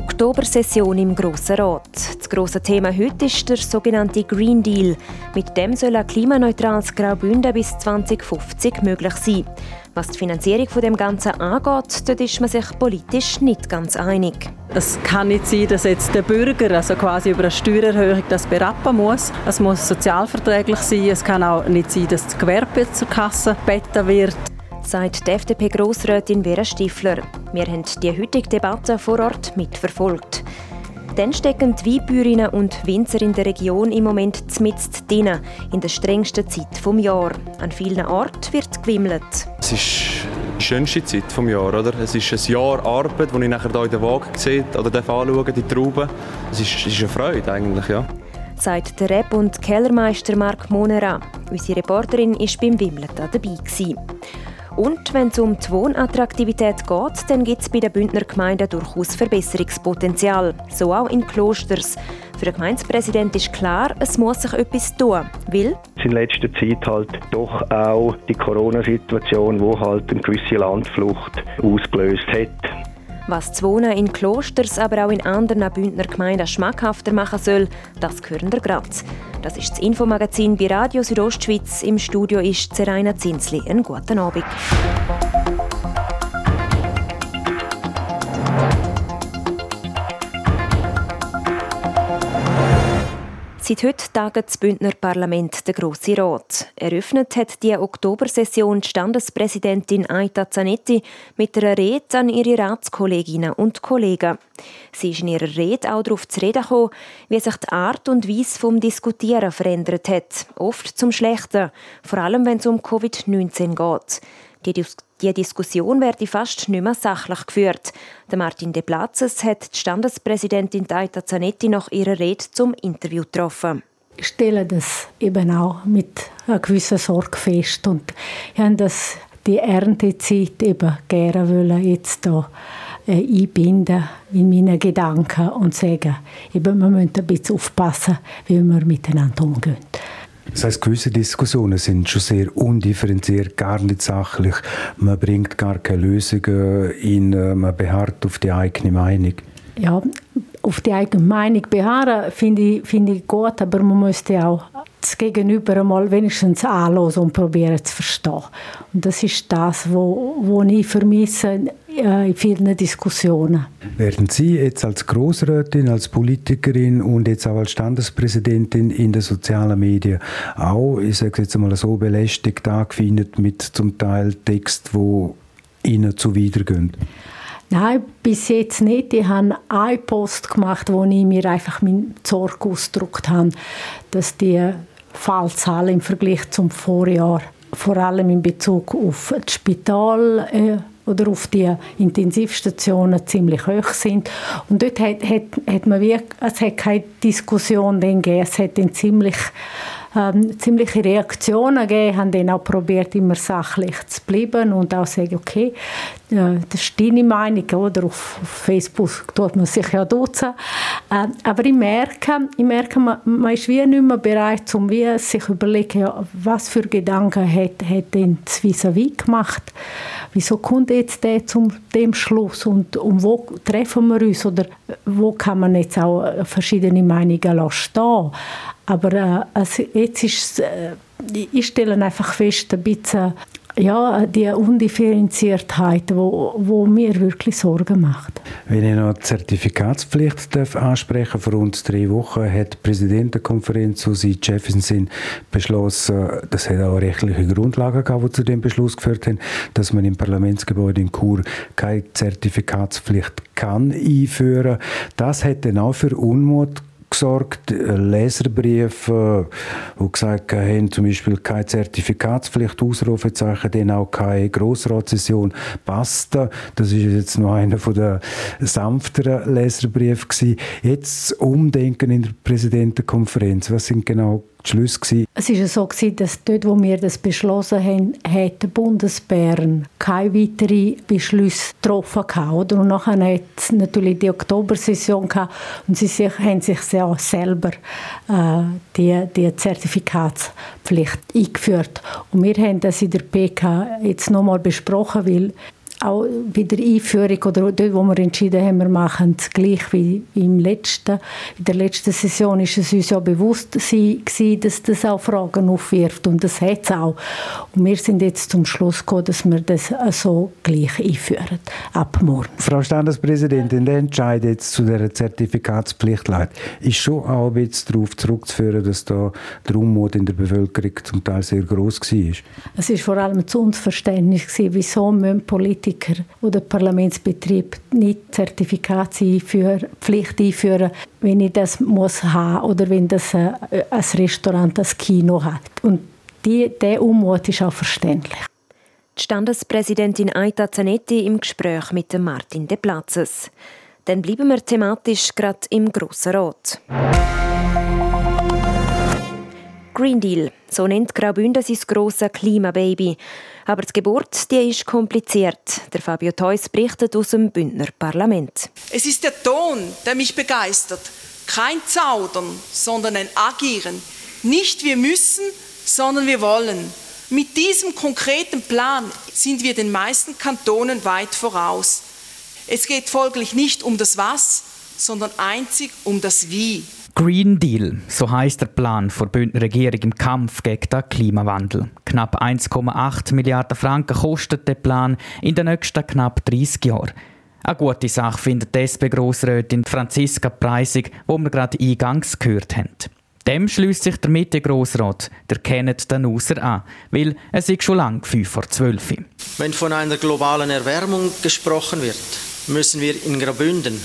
Oktobersession im Grossen Rat. Das grosse Thema heute ist der sogenannte Green Deal. Mit dem soll ein klimaneutrales Graubünden bis 2050 möglich sein. Was die Finanzierung von dem Ganzen angeht, dort ist man sich politisch nicht ganz einig. Es kann nicht sein, dass jetzt der Bürger also quasi über eine Steuererhöhung das berappen muss. Es muss sozialverträglich sein. Es kann auch nicht sein, dass das Gewerbe zur Kasse gebeten wird sagt die FDP-Grossrätin Vera Stifler. Wir haben die heutige Debatte vor Ort mitverfolgt. Dann stecken die Weinbäuerinnen und Winzer in der Region im Moment zmitzt drinnen, in der strengsten Zeit des Jahres. An vielen Orten wird gewimmelt. Es ist die schönste Zeit des Jahres. Oder? Es ist ein Jahr Arbeit, das ich nachher hier in der Waage sehe oder anschauen die Trauben. Es ist, es ist eine Freude eigentlich, ja. Sagt der Rap- und Kellermeister Marc Monera. Unsere Reporterin war beim Wimmeln dabei. Gewesen. Und wenn es um die Wohnattraktivität geht, dann gibt es bei den Bündner Gemeinden durchaus Verbesserungspotenzial. So auch in Klosters. Für den Gemeindepräsident ist klar, es muss sich etwas tun. Weil in letzter Zeit halt doch auch die Corona-Situation, die halt eine gewisse Landflucht ausgelöst hat. Was das Wohnen in Klosters, aber auch in anderen Bündner Gemeinden schmackhafter machen soll, das hören wir gerade. Das ist das Infomagazin bei Radio Südostschweiz. Im Studio ist Zeraina Zinsli. Einen guten Abend. Seit heute taget das Bündner Parlament der Grosse Rat. Eröffnet hat die Oktobersession die Standespräsidentin Aita Zanetti mit einer Rede an ihre Ratskolleginnen und Kollegen. Sie ist in ihrer Rede auch darauf zu reden gekommen, wie sich die Art und Weise vom Diskutieren verändert hat. Oft zum Schlechten, vor allem wenn es um Covid-19 geht. Die, Dis die Diskussion werde fast nicht mehr sachlich geführt. Der Martin De Platzes hat die Standespräsidentin Taita Zanetti nach ihrer Rede zum Interview getroffen. Ich stelle das eben auch mit einer gewissen Sorge fest und ich habe das die Erntezeit eben gerne wollen jetzt da äh, einbinden in meine Gedanken und sagen, eben, wir müssen ein bisschen aufpassen, wie wir miteinander umgehen. Das heißt, gewisse Diskussionen sind schon sehr undifferenziert, gar nicht sachlich. Man bringt gar keine Lösungen in, man beharrt auf die eigene Meinung. Ja, auf die eigene Meinung beharren finde ich, find ich gut, aber man müsste auch das Gegenüber einmal wenigstens anhören und probieren zu verstehen. Und das ist das, was wo, wo ich vermisse äh, in vielen Diskussionen. Werden Sie jetzt als Großrätin, als Politikerin und jetzt auch als Standespräsidentin in den sozialen Medien auch, ich sage jetzt mal so, belästigt angefindet mit zum Teil Text, wo Ihnen zuwidergehen? Nein, bis jetzt nicht. Ich habe einen Post gemacht, wo ich mir einfach meine Sorge ausgedrückt habe, dass die Fallzahl im Vergleich zum Vorjahr, vor allem in Bezug auf das Spital äh, oder auf die Intensivstationen ziemlich hoch sind. Und dort hat, hat, hat man wie, es hat keine Diskussion gegeben, es hat dann ziemlich ähm, ziemliche Reaktionen gegeben, haben dann auch probiert, immer sachlich zu bleiben und auch sagen, okay, äh, das ist deine Meinung, oder? Auf Facebook tut man sich ja duzen. Äh, aber ich merke, ich merke man, man ist wie nicht mehr bereit, um wie sich überlegen, ja, was für Gedanken hat, hat denn das vis gemacht? Wieso kommt jetzt der zum dem Schluss und um wo treffen wir uns oder wo kann man jetzt auch verschiedene Meinungen stehen? Aber äh, also jetzt ist äh, ich stelle einfach fest, ein bisschen ja, die Undifferenziertheit, wo, wo mir wirklich Sorgen macht. Wenn ich noch die Zertifikatspflicht darf ansprechen vor uns drei Wochen hat die Präsidentenkonferenz Susi Jefferson beschlossen, das hat auch rechtliche Grundlagen gehabt, die zu dem Beschluss geführt haben, dass man im Parlamentsgebäude in Chur keine Zertifikatspflicht kann einführen. Das hat dann auch für Unmut gesorgt, Leserbriefe, die gesagt haben, zum Beispiel keine Zertifikatspflicht, Ausrufezeichen, dann auch keine Grossratssession, basta. Das ist jetzt noch einer von der sanfteren Leserbriefe gewesen. Jetzt Umdenken in der Präsidentenkonferenz. Was sind genau Beschlüsse gewesen? Es war so, dass dort, wo wir das beschlossen haben, hat Bundesbären keine weiteren Beschlüsse getroffen. Oder? Und nachher hat es natürlich die Oktobersession gehabt und sie sich, haben sich sehr selber äh, die, die Zertifikatspflicht eingeführt. Und wir haben das in der PK jetzt nochmal besprochen, weil auch bei der Einführung oder dort, wo wir entschieden haben, wir machen es gleich wie im letzten, in der letzten Saison ist es uns ja bewusst gewesen, dass das auch Fragen aufwirft und das hat es auch. Und wir sind jetzt zum Schluss gekommen, dass wir das so gleich einführen, ab morgen. Frau Standespräsidentin, der Entscheid jetzt zu der Zertifikatspflicht leid, ist schon auch bisschen darauf zurückzuführen, dass da der Unmut in der Bevölkerung zum Teil sehr groß war. Es ist vor allem zu Unverständnis gewesen, wieso müssen Politiker Politiker oder Parlamentsbetrieb nicht Zertifikatspflicht einführen, wenn ich das muss haben oder wenn das ein, äh, ein Restaurant, ein Kino hat. Und die, der Unmut ist auch verständlich. Die Standespräsidentin Aita Zanetti im Gespräch mit Martin De Platzes. Dann bleiben wir thematisch gerade im Grossen Rat. Green Deal, so nennt Graubünden sein grosses Klimababy. Aber die Geburt die ist kompliziert. Der Fabio Theus berichtet aus dem Bündner Parlament. Es ist der Ton, der mich begeistert. Kein Zaudern, sondern ein Agieren. Nicht wir müssen, sondern wir wollen. Mit diesem konkreten Plan sind wir den meisten Kantonen weit voraus. Es geht folglich nicht um das Was, sondern einzig um das Wie. Green Deal, so heißt der Plan der Bündner Regierung im Kampf gegen den Klimawandel. Knapp 1,8 Milliarden Franken kostet der Plan in den nächsten knapp 30 Jahren. Eine gute Sache findet die SP-Grossrätin Franziska Preisig, wo wir gerade eingangs gehört haben. Dem schließt sich der Mitte-Grossrat, der Kenneth Danuser, an, weil es ist schon lang 5 vor 12. Wenn von einer globalen Erwärmung gesprochen wird, müssen wir in Graubünden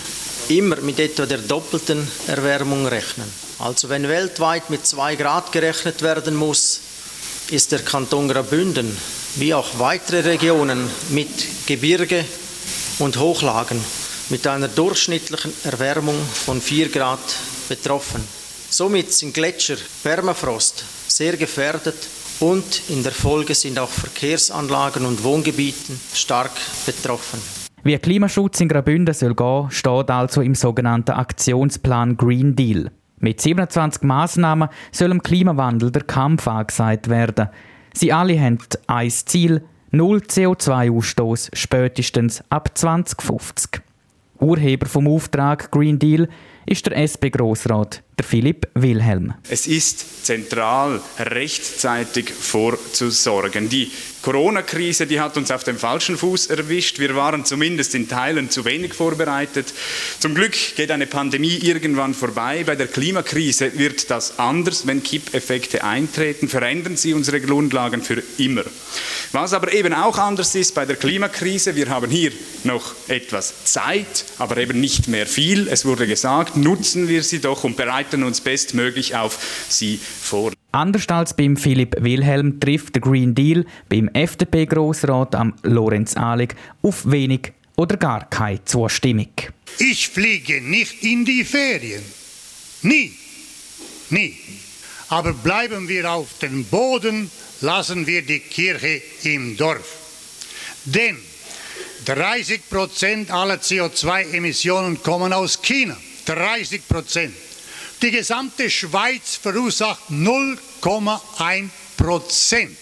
immer mit etwa der doppelten Erwärmung rechnen. Also wenn weltweit mit 2 Grad gerechnet werden muss, ist der Kanton Graubünden wie auch weitere Regionen mit Gebirge und Hochlagen mit einer durchschnittlichen Erwärmung von 4 Grad betroffen. Somit sind Gletscher, Permafrost sehr gefährdet und in der Folge sind auch Verkehrsanlagen und Wohngebieten stark betroffen. Wie Klimaschutz in Graubünden soll gehen, steht also im sogenannten Aktionsplan Green Deal. Mit 27 Massnahmen soll dem Klimawandel der Kampf angesagt werden. Sie alle haben ein Ziel, null CO2-Ausstoß spätestens ab 2050. Urheber vom Auftrag Green Deal ist der SP-Grossrat Philipp Wilhelm. Es ist zentral, rechtzeitig vorzusorgen. Die Corona-Krise, die hat uns auf dem falschen Fuß erwischt. Wir waren zumindest in Teilen zu wenig vorbereitet. Zum Glück geht eine Pandemie irgendwann vorbei. Bei der Klimakrise wird das anders. Wenn Kippeffekte eintreten, verändern sie unsere Grundlagen für immer. Was aber eben auch anders ist bei der Klimakrise, wir haben hier noch etwas Zeit, aber eben nicht mehr viel. Es wurde gesagt, nutzen wir sie doch und bereiten uns bestmöglich auf sie vor. Anders als beim Philipp Wilhelm trifft der Green Deal beim FDP-Grossrat am Lorenz Ahlig auf wenig oder gar keine Zustimmung. Ich fliege nicht in die Ferien. Nie. Nie. Aber bleiben wir auf dem Boden, lassen wir die Kirche im Dorf. Denn 30 Prozent aller CO2-Emissionen kommen aus China. 30 Prozent. Die gesamte Schweiz verursacht 0,1 Prozent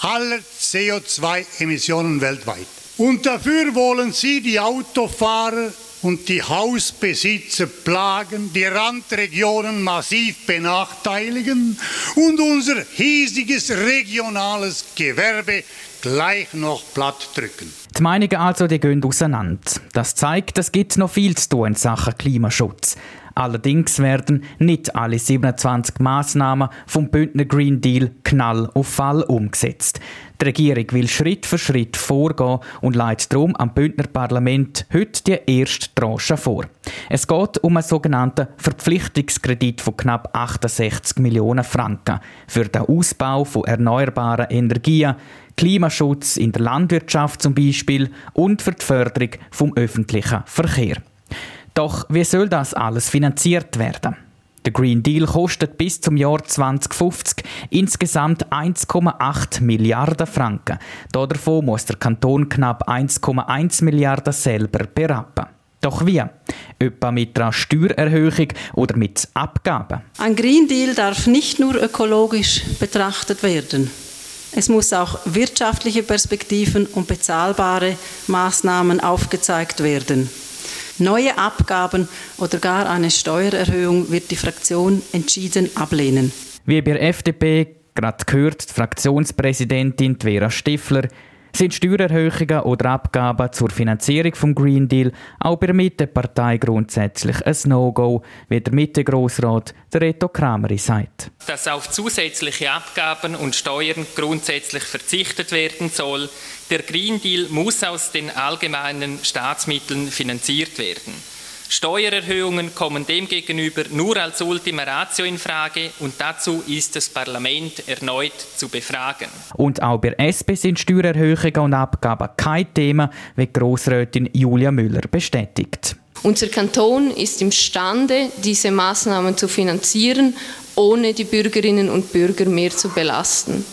aller CO2-Emissionen weltweit. Und dafür wollen Sie die Autofahrer und die Hausbesitzer plagen, die Randregionen massiv benachteiligen und unser hiesiges regionales Gewerbe gleich noch platt drücken. Die Meinungen also die gehen auseinander. Das zeigt, es gibt noch viel zu tun in Sachen Klimaschutz. Allerdings werden nicht alle 27 Maßnahmen vom Bündner Green Deal knall auf Fall umgesetzt. Die Regierung will Schritt für Schritt vorgehen und leitet darum am Bündner Parlament heute die erste Tranche vor. Es geht um einen sogenannten Verpflichtungskredit von knapp 68 Millionen Franken für den Ausbau von erneuerbaren Energien, Klimaschutz in der Landwirtschaft zum Beispiel und für die Förderung vom öffentlichen Verkehr. Doch wie soll das alles finanziert werden? Der Green Deal kostet bis zum Jahr 2050 insgesamt 1,8 Milliarden Franken. Davon muss der Kanton knapp 1,1 Milliarden selber berappen. Doch wie? Etwa mit einer Steuererhöhung oder mit Abgaben? Ein Green Deal darf nicht nur ökologisch betrachtet werden. Es muss auch wirtschaftliche Perspektiven und bezahlbare Maßnahmen aufgezeigt werden. Neue Abgaben oder gar eine Steuererhöhung wird die Fraktion entschieden ablehnen. Wie bei der FDP gerade gehört die Fraktionspräsidentin Vera Stifler, sind Steuererhöhungen oder Abgaben zur Finanzierung vom Green Deal auch bei der Mittepartei grundsätzlich ein No-Go, wie der Mitte-Grossrat Reto Krameri sagt. Dass auf zusätzliche Abgaben und Steuern grundsätzlich verzichtet werden soll, der Green Deal muss aus den allgemeinen Staatsmitteln finanziert werden. Steuererhöhungen kommen demgegenüber nur als Ultima Ratio in Frage und dazu ist das Parlament erneut zu befragen. Und auch bei SP sind Steuererhöhungen und Abgaben kein Thema, wie Grossrätin Julia Müller bestätigt. Unser Kanton ist imstande, diese Maßnahmen zu finanzieren, ohne die Bürgerinnen und Bürger mehr zu belasten.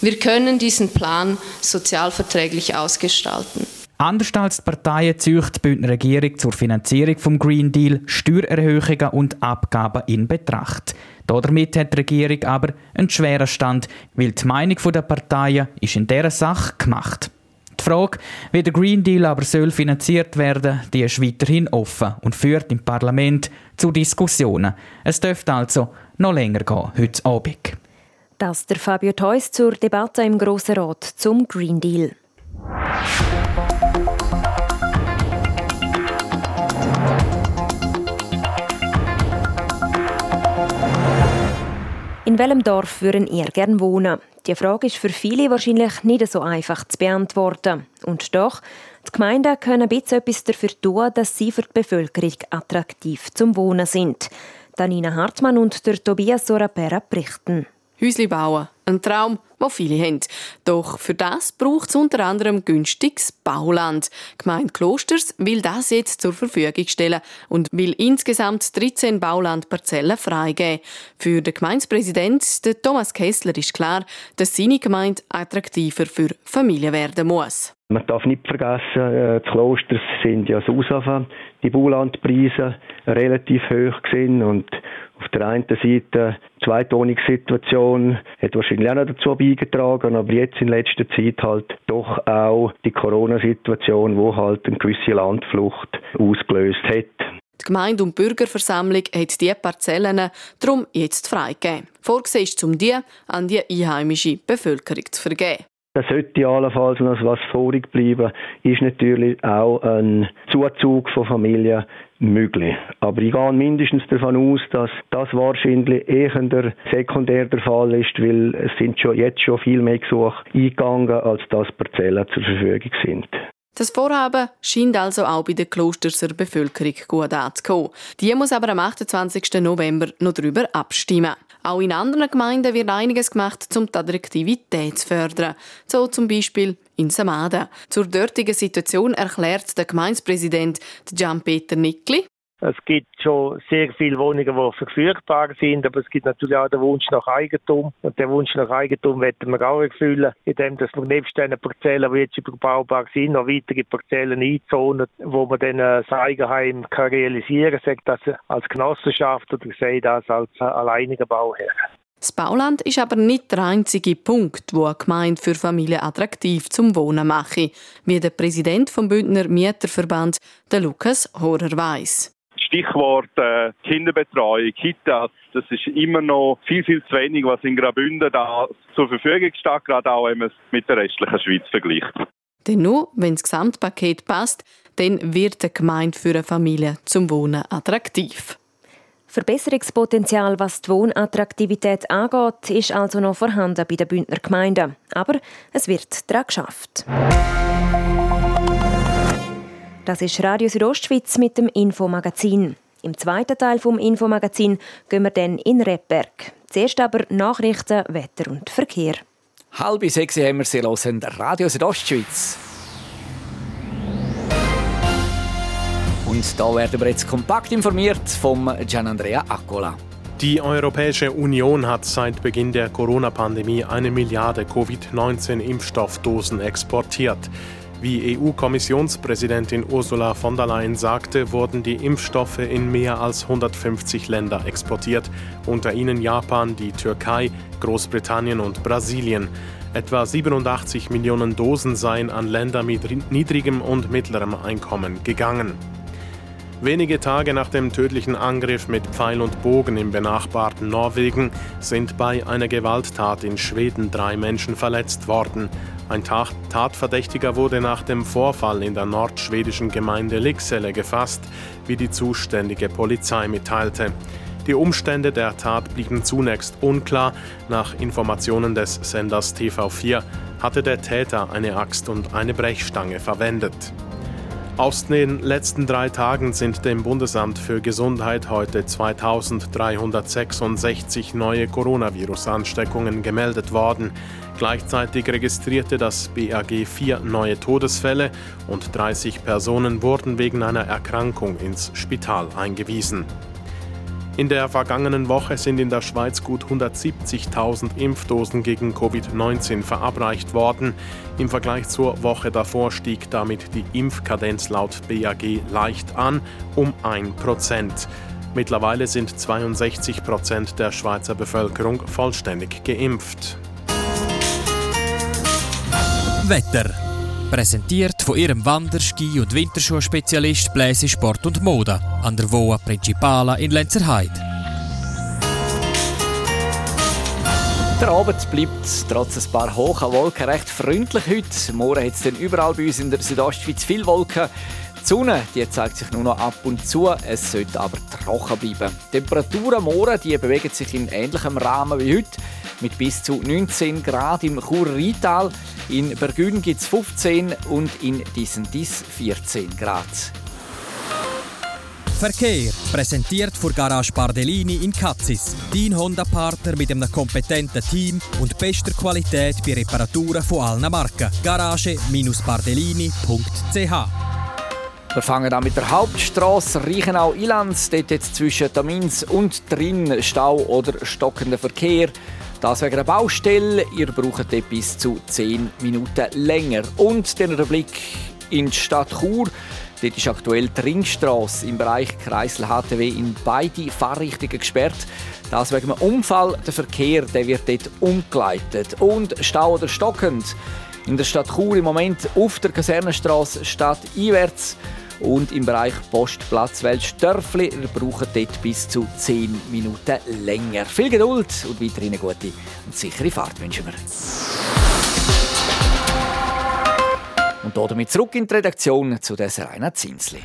Wir können diesen Plan sozialverträglich ausgestalten. Anders als die Parteien zieht die Bündner Regierung zur Finanzierung des Green Deal Steuererhöhungen und Abgaben in Betracht. Damit hat die Regierung aber einen schweren Stand, weil die Meinung der Parteien ist in dieser Sache gemacht. Die Frage, wie der Green Deal aber soll finanziert werden, die ist weiterhin offen und führt im Parlament zu Diskussionen. Es dürfte also noch länger gehen heute Abend. Das der Fabio Theus zur Debatte im Grossen Rat zum Green Deal. In welchem Dorf würden ihr gern wohnen? Die Frage ist für viele wahrscheinlich nicht so einfach zu beantworten. Und doch, die Gemeinden können ein bisschen etwas dafür tun, dass sie für die Bevölkerung attraktiv zum Wohnen sind. Danina Hartmann und der Tobias Sorapera berichten. Häusli bauen. Ein Traum, den viele haben. Doch für das braucht es unter anderem günstiges Bauland. Die Gemeinde Klosters will das jetzt zur Verfügung stellen und will insgesamt 13 Baulandparzellen freigeben. Für den Gemeindepräsidenten Thomas Kessler ist klar, dass seine Gemeinde attraktiver für Familien werden muss. Man darf nicht vergessen, äh, die Klosters sind ja so die Baulandpreise relativ hoch sind und auf der einen Seite die Zweitwohnungssituation hat wahrscheinlich auch noch dazu beigetragen, aber jetzt in letzter Zeit halt doch auch die Corona-Situation, wo halt eine gewisse Landflucht ausgelöst hat. Die Gemeinde- und Bürgerversammlung hat diese Parzellen darum jetzt freigegeben. Vorgesehen ist, um die an die einheimische Bevölkerung zu vergeben. Das sollte allenfalls noch was vorig bleiben, ist natürlich auch ein Zuzug von Familien möglich. Aber ich gehe mindestens davon aus, dass das wahrscheinlich eher sekundär der Fall ist, weil es sind schon jetzt schon viel mehr Gesuche eingegangen, als das Parzellen zur Verfügung sind. Das Vorhaben scheint also auch bei der Klosterser Bevölkerung gut anzukommen. Die muss aber am 28. November noch darüber abstimmen. Auch in anderen Gemeinden wird einiges gemacht, um die Attraktivität zu fördern. So zum Beispiel in Samada. Zur dortigen Situation erklärt der Gemeindepräsident Gian-Peter Nickli. Es gibt schon sehr viele Wohnungen, die verfügbar sind, aber es gibt natürlich auch den Wunsch nach Eigentum. Und den Wunsch nach Eigentum werden wir auch erfüllen, indem wir nebst den Parzellen, die jetzt überbaubar sind, noch weitere Parzellen einzonen, wo man dann äh, das Eigenheim kann realisieren kann, sei das als Genossenschaft oder sei das als alleiniger Bauherr. Das Bauland ist aber nicht der einzige Punkt, wo eine Gemeinde für Familien attraktiv zum Wohnen mache, wie der Präsident vom Bündner Mieterverband, der Lukas Horer weiss. Stichwort äh, Kinderbetreuung, Kitas, das ist immer noch viel, viel zu wenig, was in Graubünden da zur Verfügung steht, gerade auch wenn man es mit der restlichen Schweiz vergleicht. Denn nur, wenn das Gesamtpaket passt, dann wird die Gemeinde für eine Familie zum Wohnen attraktiv. Verbesserungspotenzial, was die Wohnattraktivität angeht, ist also noch vorhanden bei den Bündner Gemeinden. Aber es wird daran geschafft. Das ist Radio Südostschweiz mit dem Infomagazin. Im zweiten Teil vom Infomagazin gehen wir dann in Repberg. Zuerst aber Nachrichten, Wetter und Verkehr. Halb sechs haben wir Sie hören, Radio Südostschweiz. Und da werden wir jetzt kompakt informiert vom Gianandrea Accola. Die Europäische Union hat seit Beginn der Corona-Pandemie eine Milliarde Covid-19-Impfstoffdosen exportiert. Wie EU-Kommissionspräsidentin Ursula von der Leyen sagte, wurden die Impfstoffe in mehr als 150 Länder exportiert, unter ihnen Japan, die Türkei, Großbritannien und Brasilien. Etwa 87 Millionen Dosen seien an Länder mit niedrigem und mittlerem Einkommen gegangen. Wenige Tage nach dem tödlichen Angriff mit Pfeil und Bogen im benachbarten Norwegen sind bei einer Gewalttat in Schweden drei Menschen verletzt worden. Ein Tatverdächtiger wurde nach dem Vorfall in der nordschwedischen Gemeinde Liksele gefasst, wie die zuständige Polizei mitteilte. Die Umstände der Tat blieben zunächst unklar. Nach Informationen des Senders TV4 hatte der Täter eine Axt und eine Brechstange verwendet. Aus den letzten drei Tagen sind dem Bundesamt für Gesundheit heute 2366 neue Coronavirus-Ansteckungen gemeldet worden. Gleichzeitig registrierte das BAG vier neue Todesfälle und 30 Personen wurden wegen einer Erkrankung ins Spital eingewiesen. In der vergangenen Woche sind in der Schweiz gut 170.000 Impfdosen gegen Covid-19 verabreicht worden. Im Vergleich zur Woche davor stieg damit die Impfkadenz laut BAG leicht an, um 1%. Mittlerweile sind 62 Prozent der Schweizer Bevölkerung vollständig geimpft. Wetter. Präsentiert von ihrem Wanderski- und Winterschuhspezialist Bläse Sport und Mode an der Voa Principala in Lenzerheide. Der Abend bleibt trotz ein paar hohen Wolken recht freundlich heute. Morgen hat es überall bei uns in der Südostschweiz viel Wolken. Die Sonne die zeigt sich nur noch ab und zu, es sollte aber trocken bleiben. Die Temperaturen morgen die bewegen sich in ähnlichem Rahmen wie heute mit bis zu 19 Grad im Chur-Rheintal. In Bergün gibt es 15 und in Dissendis 14 Grad. Verkehr präsentiert vor Garage Bardellini in Katzis. Dein Honda-Partner mit einem kompetenten Team und bester Qualität bei Reparaturen von allen Marken. Garage-bardellini.ch wir fangen an mit der Hauptstraße Reichenau-Ilanz. Dort jetzt zwischen Tamins und drin Stau oder stockender Verkehr. Das wegen der Baustelle. Ihr braucht bis zu 10 Minuten länger. Und den Blick in die Stadt Chur. Dort ist aktuell die Ringstrasse im Bereich Kreisel HTW in beide Fahrrichtungen gesperrt. Das wegen einem Unfall. Der Verkehr der wird dort umgeleitet. Und Stau oder stockend. In der Stadt Chur im Moment auf der Kasernenstraße statt einwärts und im Bereich Postplatz Weltstörfli ihr braucht dort bis zu 10 Minuten länger. Viel Geduld und weiterhin eine gute und sichere Fahrt wünschen wir. Und damit zurück in die Redaktion zu der Serena Zinsli.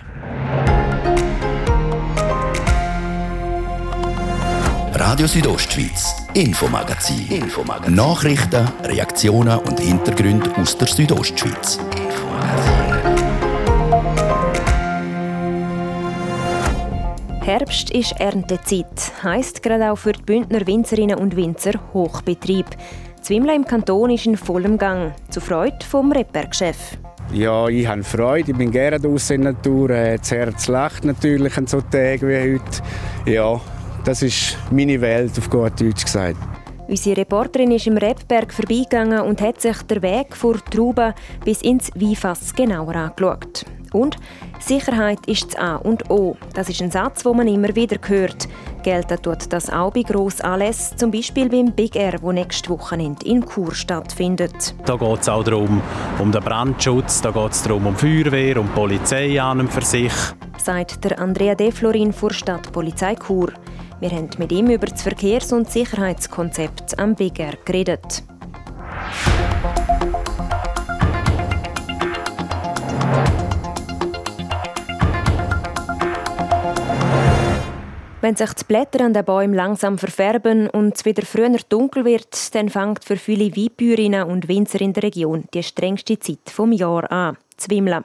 Radio Südostschweiz, Infomagazin. Infomagazin. Nachrichten, Reaktionen und Hintergründe aus der Südostschweiz. Herbst ist Erntezeit, heisst gerade auch für die Bündner Winzerinnen und Winzer Hochbetrieb. Zwimla im Kanton ist in vollem Gang, zur Freude vom Rebbergchef. Ja, ich habe Freude, ich bin gerne draußen in der Natur. Äh, das Herz lacht natürlich an so Tagen wie heute. Ja, das ist meine Welt, auf gut Deutsch gesagt. Unsere Reporterin ist im Rebberg vorbeigegangen und hat sich den Weg vor Trauben bis ins Weinfass genauer angeschaut. Und Sicherheit ist das A und O. Das ist ein Satz, den man immer wieder hört. Gelten tut das auch bei Grossanlässen, zum Beispiel beim Big Air, wo nächste Wochenende in Chur stattfindet. Da geht es auch darum, um den Brandschutz, da geht es darum, um Feuerwehr, um Polizei an und für sich. Sagt der Andrea De Florin vor Stadtpolizei Chur. Wir haben mit ihm über das Verkehrs- und Sicherheitskonzept am Big Air geredet. Wenn sich die Blätter an den Bäumen langsam verfärben und es wieder früher dunkel wird, dann fängt für viele Weinbäuerinnen und Winzer in der Region die strengste Zeit vom Jahr an, zu wimmeln.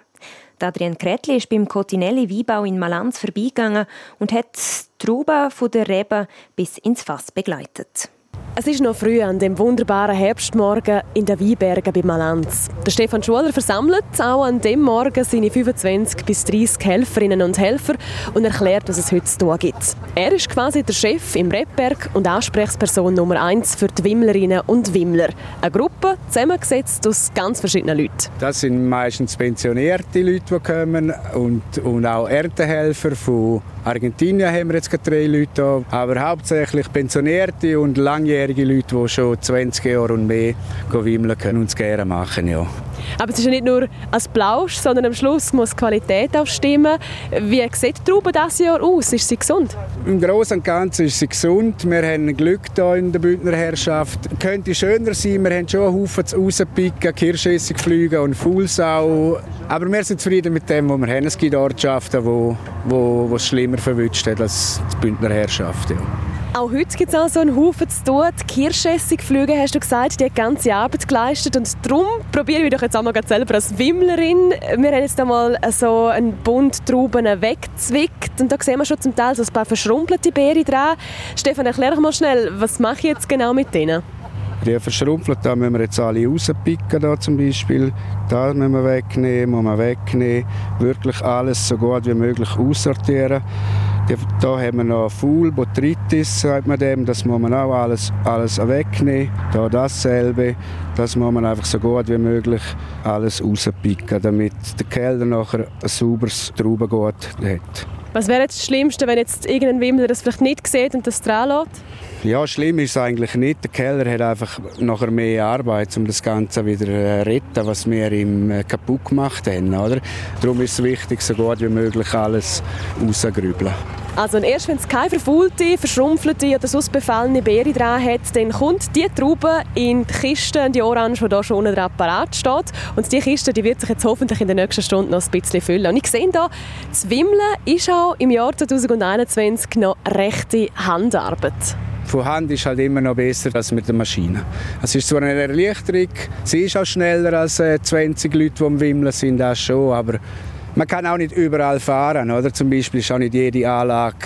Adrian Kretli ist beim Cotinelli Weinbau in Malanz vorbeigegangen und hat die Trauben von der Rebe bis ins Fass begleitet. Es ist noch früh an dem wunderbaren Herbstmorgen in den Weinbergen bei Malanz. Der Stefan Schuler versammelt auch an dem Morgen seine 25 bis 30 Helferinnen und Helfer und erklärt, was es heute zu tun gibt. Er ist quasi der Chef im Rebberg und Ansprechperson Nummer 1 für die Wimmlerinnen und Wimmler. Eine Gruppe, zusammengesetzt aus ganz verschiedenen Leuten. Das sind meistens pensionierte Leute, die kommen und, und auch Erntehelfer. Von Argentinien haben wir jetzt drei Leute da, aber hauptsächlich pensionierte und langjährige Leute, die schon 20 Jahre und mehr wimmeln können und es gerne machen. Ja. Aber es ist ja nicht nur als Plausch, sondern am Schluss muss die Qualität auch stimmen. Wie sieht die Traube dieses Jahr aus? Ist sie gesund? Im Großen und Ganzen ist sie gesund. Wir haben Glück hier in der Bündner Herrschaft. Könnte schöner sein. Wir haben schon einen Haufen zu rauspicken, Kirschessigflüge und Fuhlsau. Aber wir sind zufrieden mit dem, was wir haben. Es gibt Ortschaften, wo, wo, wo es schlimmer verwünscht hat als die Bündner Herrschaft. Ja. Auch heute gibt es also einen Haufen zu tun. Die Kirschessigflüge, hast du gesagt, die hat ganze Arbeit geleistet. Und darum probiere ich doch jetzt einmal selber als Wimmlerin. Wir haben jetzt einmal so einen Bund Trauben weggezwickt. Und da sehen wir schon zum Teil so ein paar verschrumpelte Beeren dran. Stefan, erklär doch mal schnell, was mache ich jetzt genau mit denen? Die verschrumpelt, da müssen wir jetzt alle rauspicken, da zum Beispiel. Da müssen wir wegnehmen, müssen wir wegnehmen. Wirklich alles so gut wie möglich aussortieren. Da haben wir noch Full, Botrytis, sagt man dem. Das muss man auch alles, alles wegnehmen. Da dasselbe. Das muss man einfach so gut wie möglich alles rauspicken, damit der Keller nachher ein sauberes Traubengut hat. Was wäre jetzt das Schlimmste, wenn jetzt irgendein Wimmler das vielleicht nicht sieht und das dran lässt? Ja, schlimm ist es eigentlich nicht. Der Keller hat einfach nachher mehr Arbeit, um das Ganze wieder zu äh, retten, was wir ihm äh, kaputt gemacht haben. Oder? Darum ist es wichtig, so gut wie möglich alles rausgrübeln. Also erst wenn es keine verfaulte, verschrumpfelte oder sonst befallene Beere dran hat, dann kommt die Traube in die Kiste, die Orange, die hier schon unten parat steht. Und die Kiste die wird sich jetzt hoffentlich in den nächsten Stunden noch ein bisschen füllen. Und ich sehe hier, das Wimmeln ist auch im Jahr 2021 noch rechte Handarbeit von Hand ist halt immer noch besser als mit der Maschine. Es ist zwar eine Erleichterung, sie ist auch schneller als 20 äh, Leute, die am Wimmeln sind, das schon, aber man kann auch nicht überall fahren. Oder? Zum Beispiel ist auch nicht jede Anlage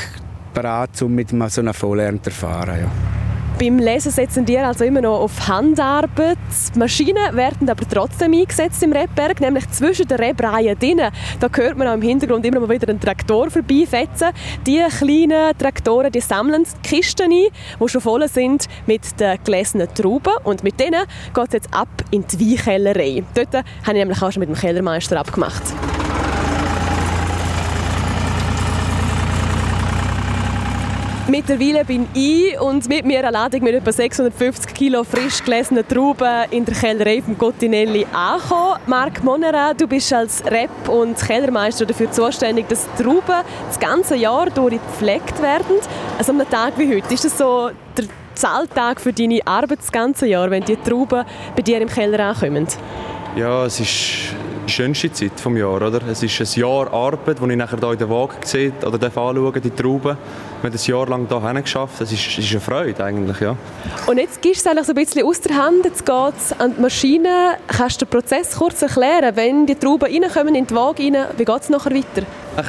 bereit, um mit so einer Vollernte zu fahren. Ja. Beim Lesen setzen die also immer noch auf Handarbeit. Maschinen werden aber trotzdem eingesetzt im Rebberg, nämlich zwischen den Rebreihen drinnen. Da hört man auch im Hintergrund immer mal wieder einen Traktor vorbeifetzen. Die kleinen Traktoren die sammeln die Kisten ein, die schon voll sind mit den gelesenen Trauben. Und mit denen geht es jetzt ab in die Weinkellerei. Dort habe ich nämlich auch schon mit dem Kellermeister abgemacht. Mittlerweile bin ich und mit mir eine Ladung mit etwa 650 Kilo frisch gelesenen Trauben in der Kellerei von Cottinelli angekommen. Marc Monera, du bist als Rep- und Kellermeister dafür zuständig, dass Trauben das ganze Jahr durch gepflegt werden. Also an einem Tag wie heute, ist das so der Zahltag für deine Arbeit das ganze Jahr, wenn die Trauben bei dir im Keller ankommen? Ja, es ist die schönste Zeit des Jahres. Oder? Es ist ein Jahr Arbeit, das ich nachher hier in der Waage sehe oder anschaue, die Trauben. Wir haben ein Jahr lang hier geschafft. Das ist, ist eine Freude eigentlich, ja. Und jetzt gehst du es eigentlich so ein bisschen aus der Hand. Jetzt geht es an die Maschine. Kannst du den Prozess kurz erklären? Wenn die Trauben reinkommen in die Waage rein, wie geht es nachher weiter?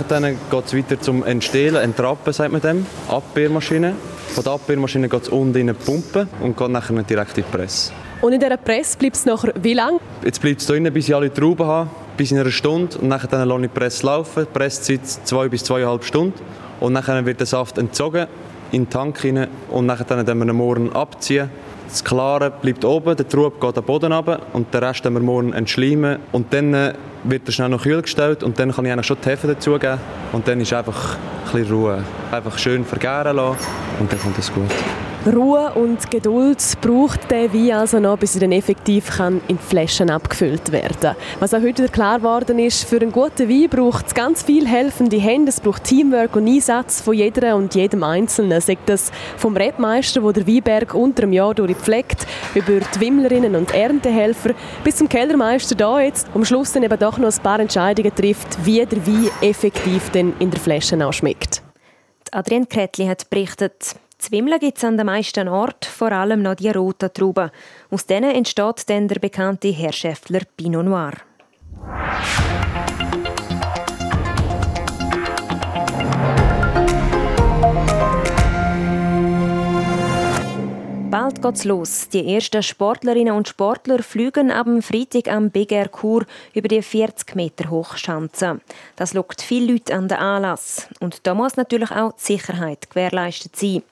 Dann geht es weiter zum Entstehlen, Entrappen, sagt man dem. Abbeermaschine. Von der Abbeermaschine geht es unten in die Pumpe und geht nachher direkt in die Presse. Und in dieser Presse bleibt es nachher wie lange? Jetzt bleibt es hier bis ich alle Trauben habe, bis in einer Stunde. Und dann lasse ich die Presse laufen. Die Pressezeit zwei bis zweieinhalb Stunden. Und dann wird der Saft entzogen in den Tank rein. Und dann können wir den morgen abziehen. Das Klare bleibt oben, der Trub geht am Boden runter und den Rest wir morgen entschleimen. Und dann äh, wird er schnell noch kühl gestellt und dann kann ich eigentlich schon die Hefe dazugeben. Und dann ist einfach ein bisschen Ruhe. Einfach schön vergären lassen und dann kommt es gut. Ruhe und Geduld braucht der Wein also noch, bis er dann effektiv kann in Flaschen abgefüllt werden kann. Was auch heute klar geworden ist, für einen guten Wein braucht es ganz viel helfende Hände, es braucht Teamwork und Einsatz von jeder und jedem Einzelnen. Sagt das vom Rebmeister, der der Weinberg unter dem Jahr durchpflegt, über die Wimmlerinnen und Erntehelfer, bis zum Kellermeister da jetzt am Schluss dann eben doch noch ein paar Entscheidungen trifft, wie der Wein effektiv denn in der Flasche schmeckt. Adrian Kretli hat berichtet, Zwimmeln gibt es an den meisten Orten, vor allem noch die roten Trauben. Aus denen entsteht dann der bekannte Herrschäftler Pinot Noir. Bald geht's los. Die ersten Sportlerinnen und Sportler fliegen am Freitag am Big Air Kur über die 40 Meter Hochschanze. Das lockt viele Leute an den Anlass. Und da muss natürlich auch die Sicherheit gewährleistet sein.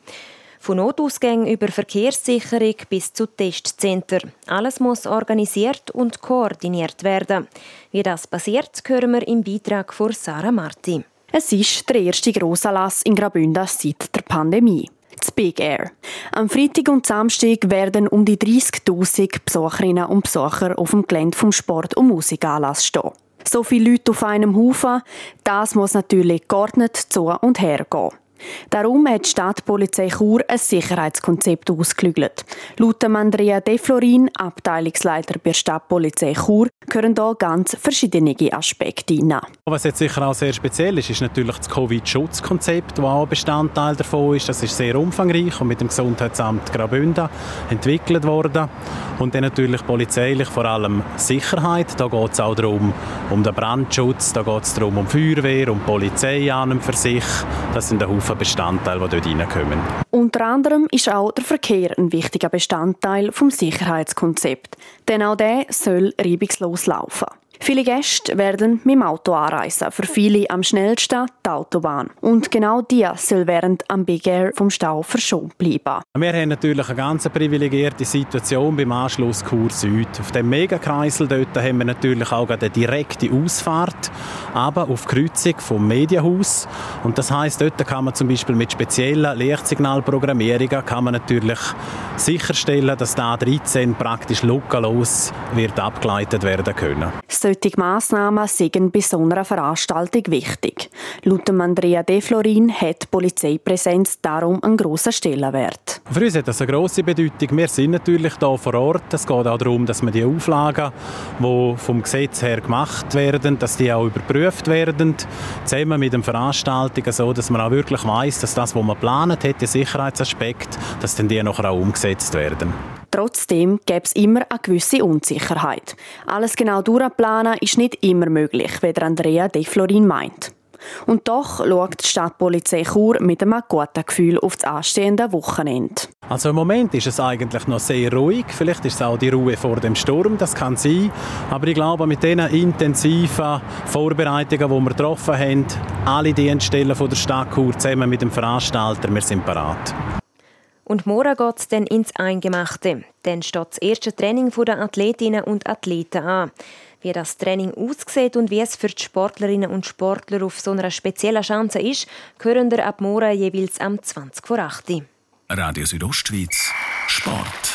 Von Notausgängen über Verkehrssicherung bis zu Testcenter. Alles muss organisiert und koordiniert werden. Wie das passiert, hören wir im Beitrag von Sarah Marti. Es ist der erste Grossanlass in Graubünden seit der Pandemie. Das Big Air. Am Freitag und Samstag werden um die 30.000 Besucherinnen und Besucher auf dem Gelände vom Sport- und Musikanlass stehen. So viele Leute auf einem Haufen, das muss natürlich geordnet zu und her gehen. Darum hat die Stadtpolizei Chur ein Sicherheitskonzept ausgelügelt. Laut Andrea De Florin, Abteilungsleiter bei der Stadtpolizei Chur, gehören hier ganz verschiedene Aspekte hinein. Was jetzt sicher auch sehr speziell ist, ist natürlich das Covid-Schutzkonzept, das auch ein Bestandteil davon ist. Das ist sehr umfangreich und mit dem Gesundheitsamt Graubünden entwickelt worden. Und dann natürlich polizeilich vor allem Sicherheit. Da geht es auch darum, um den Brandschutz, da geht es darum, um Feuerwehr, um Polizei an und für sich. Das sind ein Haufen Bestandteile, die dort reinkommen. Unter anderem ist auch der Verkehr ein wichtiger Bestandteil des Sicherheitskonzepts. Denn auch der soll reibungslos laufen. Viele Gäste werden mit dem Auto anreisen, für viele am schnellsten die Autobahn. Und genau die soll während am Big Air vom Stau verschont bleiben. Wir haben natürlich eine ganz privilegierte Situation beim Anschluss Kur Süd. Auf dem Megakreisel dort haben wir natürlich auch eine direkte Ausfahrt, aber auf Kreuzung vom Medienhaus. Und das heißt, dort kann man zum Beispiel mit speziellen Lichtsignalprogrammierungen kann man natürlich sicherstellen, dass da 13 praktisch lückenlos wird abgeleitet werden können. Solche Massnahmen sind bei so einer Veranstaltung wichtig. Laut Andrea De Florin hat die Polizeipräsenz darum einen grossen Stellenwert. Für uns hat das eine grosse Bedeutung. Wir sind natürlich hier vor Ort. Es geht auch darum, dass wir die Auflagen, die vom Gesetz her gemacht werden, dass die auch überprüft werden, zusammen mit dem Veranstaltungen, so dass man auch wirklich weiß, dass das, was man geplant hat, der Sicherheitsaspekt, dass dann die nachher auch umgesetzt werden. Trotzdem gäbe es immer eine gewisse Unsicherheit. Alles genau durchplanen ist nicht immer möglich, wie Andrea De Florin meint. Und doch schaut die Stadtpolizei Chur mit einem guten Gefühl auf das anstehende Wochenende. Also im Moment ist es eigentlich noch sehr ruhig. Vielleicht ist es auch die Ruhe vor dem Sturm, das kann sein. Aber ich glaube, mit diesen intensiven Vorbereitungen, die wir getroffen haben, alle Dienststellen der Stadt Chur zusammen mit dem Veranstalter, wir sind bereit. Und morgen geht es dann ins Eingemachte. Dann steht das erste Training der Athletinnen und Athleten an. Wie das Training aussieht und wie es für die Sportlerinnen und Sportler auf so einer speziellen Chance ist, hören wir ab morgen jeweils am 20 vor 8 Radio Südostschweiz Sport.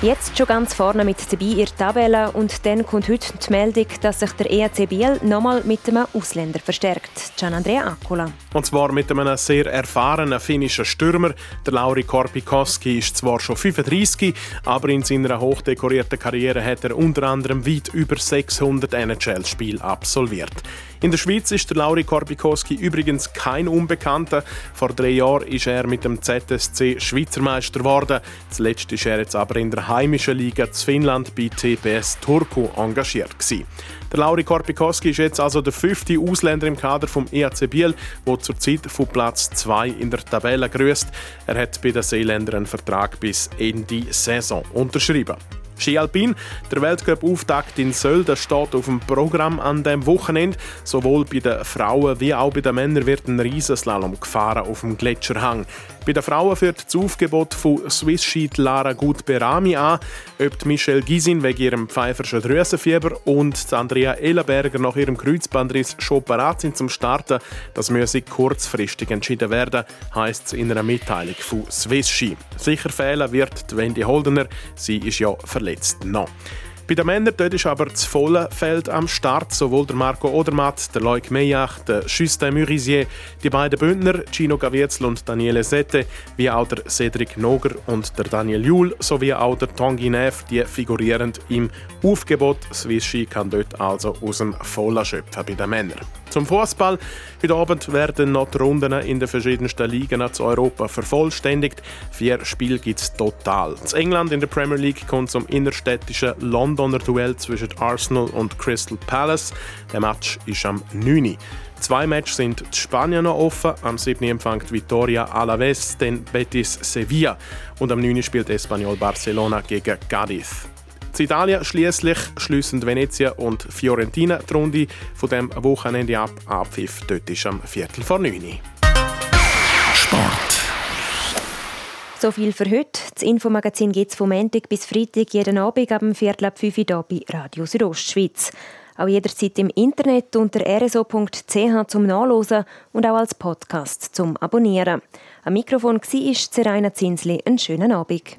Jetzt schon ganz vorne mit dabei in der Tabelle und dann kommt heute die Meldung, dass sich der EAC Biel nochmal mit einem Ausländer verstärkt. Gian Andrea Accola. Und zwar mit einem sehr erfahrenen finnischen Stürmer. Der Lauri Korpikoski ist zwar schon 35, aber in seiner hochdekorierten Karriere hat er unter anderem weit über 600 NHL-Spiele absolviert. In der Schweiz ist der Lauri Korbikowski übrigens kein Unbekannter. Vor drei Jahren ist er mit dem ZSC Schweizer Meister geworden. Zuletzt ist er jetzt aber in der heimischen Liga zu Finnland bei TPS Turku engagiert gewesen. Der Lauri Korpikowski ist jetzt also der fünfte Ausländer im Kader vom EAC Biel, der zurzeit von Platz 2 in der Tabelle grüßt. Er hat bei den Seeländern einen Vertrag bis Ende Saison unterschrieben. Ski Alpin, der Weltcup-Auftakt in Sölden steht auf dem Programm an dem Wochenende. Sowohl bei den Frauen wie auch bei den Männern wird ein Riesenslalom gefahren auf dem Gletscherhang. Bei den Frauen führt das Aufgebot von Swiss Ski Lara Gut Berami an. Ob Michelle Gisin wegen ihrem pfeiferschen Drüsenfieber und Andrea Ellenberger nach ihrem Kreuzbandriss schon bereit sind zum Starten, das müsse kurzfristig entschieden werden, heisst es in einer Mitteilung von Swiss Ski. Sicher fehlen wird Wendy Holdener, sie ist ja verletzt noch. Bei den Männern dort ist aber das volle Feld am Start. Sowohl der Marco Odermatt, der Loic Meillach, der Justin Murisier, die beiden Bündner, Gino Gaviezel und Daniele Sette, wie auch der Cedric Noger und der Daniel Juhl, sowie auch der Tanguy Neff, die figurieren im Aufgebot. Swiss Ski kann dort also aus dem Vollen schöpfen bei den Männern. Zum Fußball. Heute Abend werden noch die Runden in den verschiedensten Ligen zu Europa vervollständigt. Vier Spiele gibt es total. In England in der Premier League kommt zum innerstädtischen Londoner Duell zwischen Arsenal und Crystal Palace. Der Match ist am 9. Zwei Matches sind in Spanien noch offen. Am 7. empfängt Vitoria Alaves den Betis Sevilla und am 9. spielt Espanyol Barcelona gegen Cadiz. In Italien schließlich schließen Venezia und Fiorentina die Runde von dem Wochenende ab. Abpfiff dort ist am Viertel vor 9 Sport. So viel für heute. Das Infomagazin gibt es vom Montag bis Freitag jeden Abend ab dem Viertel ab 5 Uhr hier bei Radio Südostschweiz. Auch jederzeit im Internet unter rso.ch zum Nachlesen und auch als Podcast zum Abonnieren. Am Mikrofon war Seraina Zinsli. Einen schönen Abend.